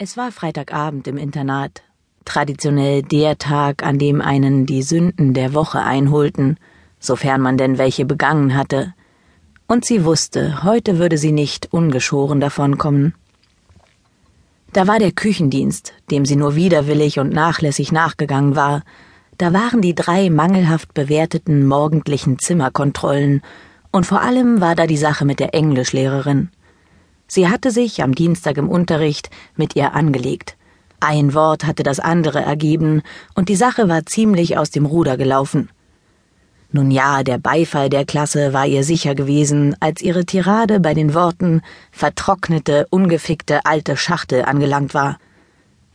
Es war Freitagabend im Internat, traditionell der Tag, an dem einen die Sünden der Woche einholten, sofern man denn welche begangen hatte, und sie wusste, heute würde sie nicht ungeschoren davonkommen. Da war der Küchendienst, dem sie nur widerwillig und nachlässig nachgegangen war, da waren die drei mangelhaft bewerteten morgendlichen Zimmerkontrollen, und vor allem war da die Sache mit der Englischlehrerin. Sie hatte sich am Dienstag im Unterricht mit ihr angelegt. Ein Wort hatte das andere ergeben, und die Sache war ziemlich aus dem Ruder gelaufen. Nun ja, der Beifall der Klasse war ihr sicher gewesen, als ihre Tirade bei den Worten vertrocknete, ungefickte alte Schachtel angelangt war.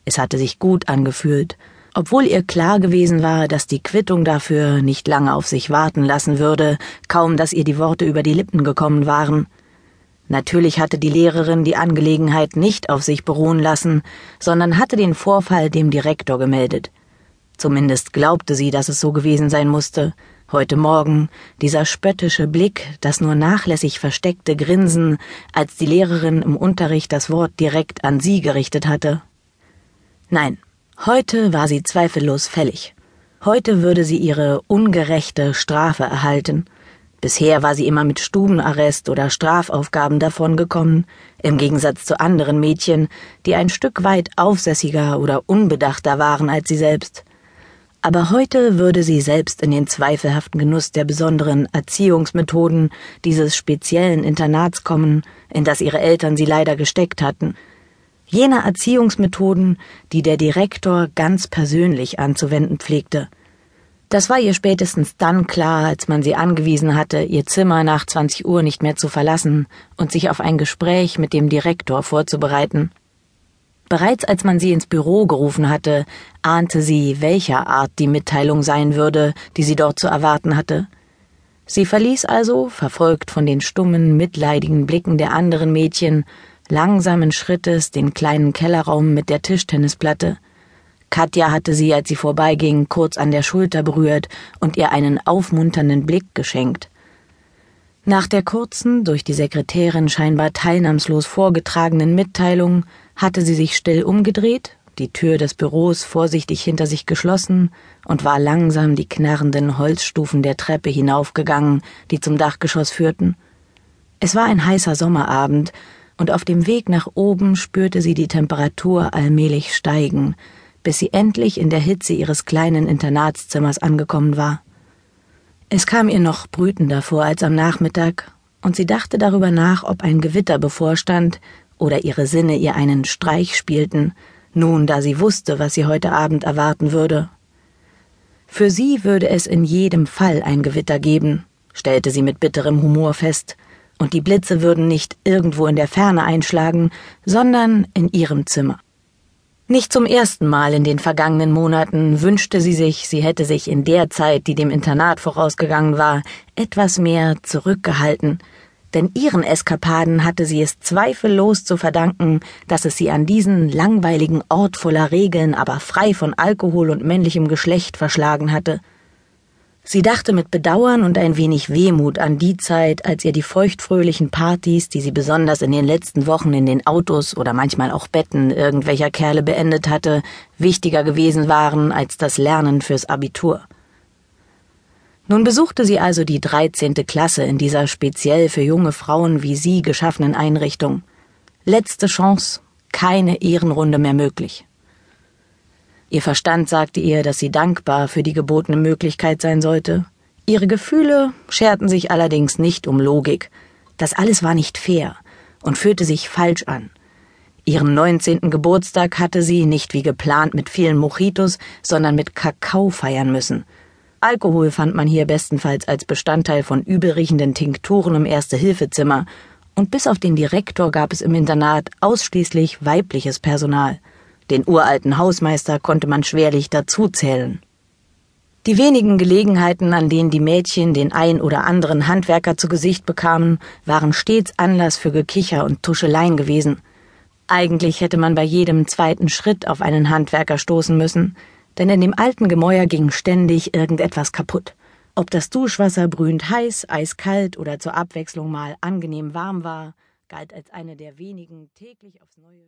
Es hatte sich gut angefühlt, obwohl ihr klar gewesen war, dass die Quittung dafür nicht lange auf sich warten lassen würde, kaum dass ihr die Worte über die Lippen gekommen waren. Natürlich hatte die Lehrerin die Angelegenheit nicht auf sich beruhen lassen, sondern hatte den Vorfall dem Direktor gemeldet. Zumindest glaubte sie, dass es so gewesen sein musste. Heute Morgen dieser spöttische Blick, das nur nachlässig versteckte Grinsen, als die Lehrerin im Unterricht das Wort direkt an sie gerichtet hatte. Nein, heute war sie zweifellos fällig. Heute würde sie ihre ungerechte Strafe erhalten, Bisher war sie immer mit Stubenarrest oder Strafaufgaben davongekommen, im Gegensatz zu anderen Mädchen, die ein Stück weit aufsässiger oder unbedachter waren als sie selbst. Aber heute würde sie selbst in den zweifelhaften Genuss der besonderen Erziehungsmethoden dieses speziellen Internats kommen, in das ihre Eltern sie leider gesteckt hatten. Jener Erziehungsmethoden, die der Direktor ganz persönlich anzuwenden pflegte – das war ihr spätestens dann klar, als man sie angewiesen hatte, ihr Zimmer nach 20 Uhr nicht mehr zu verlassen und sich auf ein Gespräch mit dem Direktor vorzubereiten. Bereits als man sie ins Büro gerufen hatte, ahnte sie, welcher Art die Mitteilung sein würde, die sie dort zu erwarten hatte. Sie verließ also, verfolgt von den stummen, mitleidigen Blicken der anderen Mädchen, langsamen Schrittes den kleinen Kellerraum mit der Tischtennisplatte, Katja hatte sie, als sie vorbeiging, kurz an der Schulter berührt und ihr einen aufmunternden Blick geschenkt. Nach der kurzen, durch die Sekretärin scheinbar teilnahmslos vorgetragenen Mitteilung hatte sie sich still umgedreht, die Tür des Büros vorsichtig hinter sich geschlossen und war langsam die knarrenden Holzstufen der Treppe hinaufgegangen, die zum Dachgeschoss führten. Es war ein heißer Sommerabend, und auf dem Weg nach oben spürte sie die Temperatur allmählich steigen, bis sie endlich in der Hitze ihres kleinen Internatszimmers angekommen war. Es kam ihr noch brütender vor als am Nachmittag, und sie dachte darüber nach, ob ein Gewitter bevorstand oder ihre Sinne ihr einen Streich spielten, nun da sie wusste, was sie heute Abend erwarten würde. Für sie würde es in jedem Fall ein Gewitter geben, stellte sie mit bitterem Humor fest, und die Blitze würden nicht irgendwo in der Ferne einschlagen, sondern in ihrem Zimmer. Nicht zum ersten Mal in den vergangenen Monaten wünschte sie sich, sie hätte sich in der Zeit, die dem Internat vorausgegangen war, etwas mehr zurückgehalten, denn ihren Eskapaden hatte sie es zweifellos zu verdanken, dass es sie an diesen langweiligen Ort voller Regeln, aber frei von Alkohol und männlichem Geschlecht verschlagen hatte. Sie dachte mit Bedauern und ein wenig Wehmut an die Zeit, als ihr die feuchtfröhlichen Partys, die sie besonders in den letzten Wochen in den Autos oder manchmal auch Betten irgendwelcher Kerle beendet hatte, wichtiger gewesen waren als das Lernen fürs Abitur. Nun besuchte sie also die dreizehnte Klasse in dieser speziell für junge Frauen wie sie geschaffenen Einrichtung. Letzte Chance, keine Ehrenrunde mehr möglich. Ihr Verstand sagte ihr, dass sie dankbar für die gebotene Möglichkeit sein sollte. Ihre Gefühle scherten sich allerdings nicht um Logik. Das alles war nicht fair und fühlte sich falsch an. Ihren neunzehnten Geburtstag hatte sie nicht wie geplant mit vielen Mojitos, sondern mit Kakao feiern müssen. Alkohol fand man hier bestenfalls als Bestandteil von übelriechenden Tinkturen im Erste-Hilfezimmer, und bis auf den Direktor gab es im Internat ausschließlich weibliches Personal. Den uralten Hausmeister konnte man schwerlich dazuzählen. Die wenigen Gelegenheiten, an denen die Mädchen den ein oder anderen Handwerker zu Gesicht bekamen, waren stets Anlass für Gekicher und Tuscheleien gewesen. Eigentlich hätte man bei jedem zweiten Schritt auf einen Handwerker stoßen müssen, denn in dem alten Gemäuer ging ständig irgendetwas kaputt. Ob das Duschwasser brühend heiß, eiskalt oder zur Abwechslung mal angenehm warm war, galt als eine der wenigen täglich aufs Neue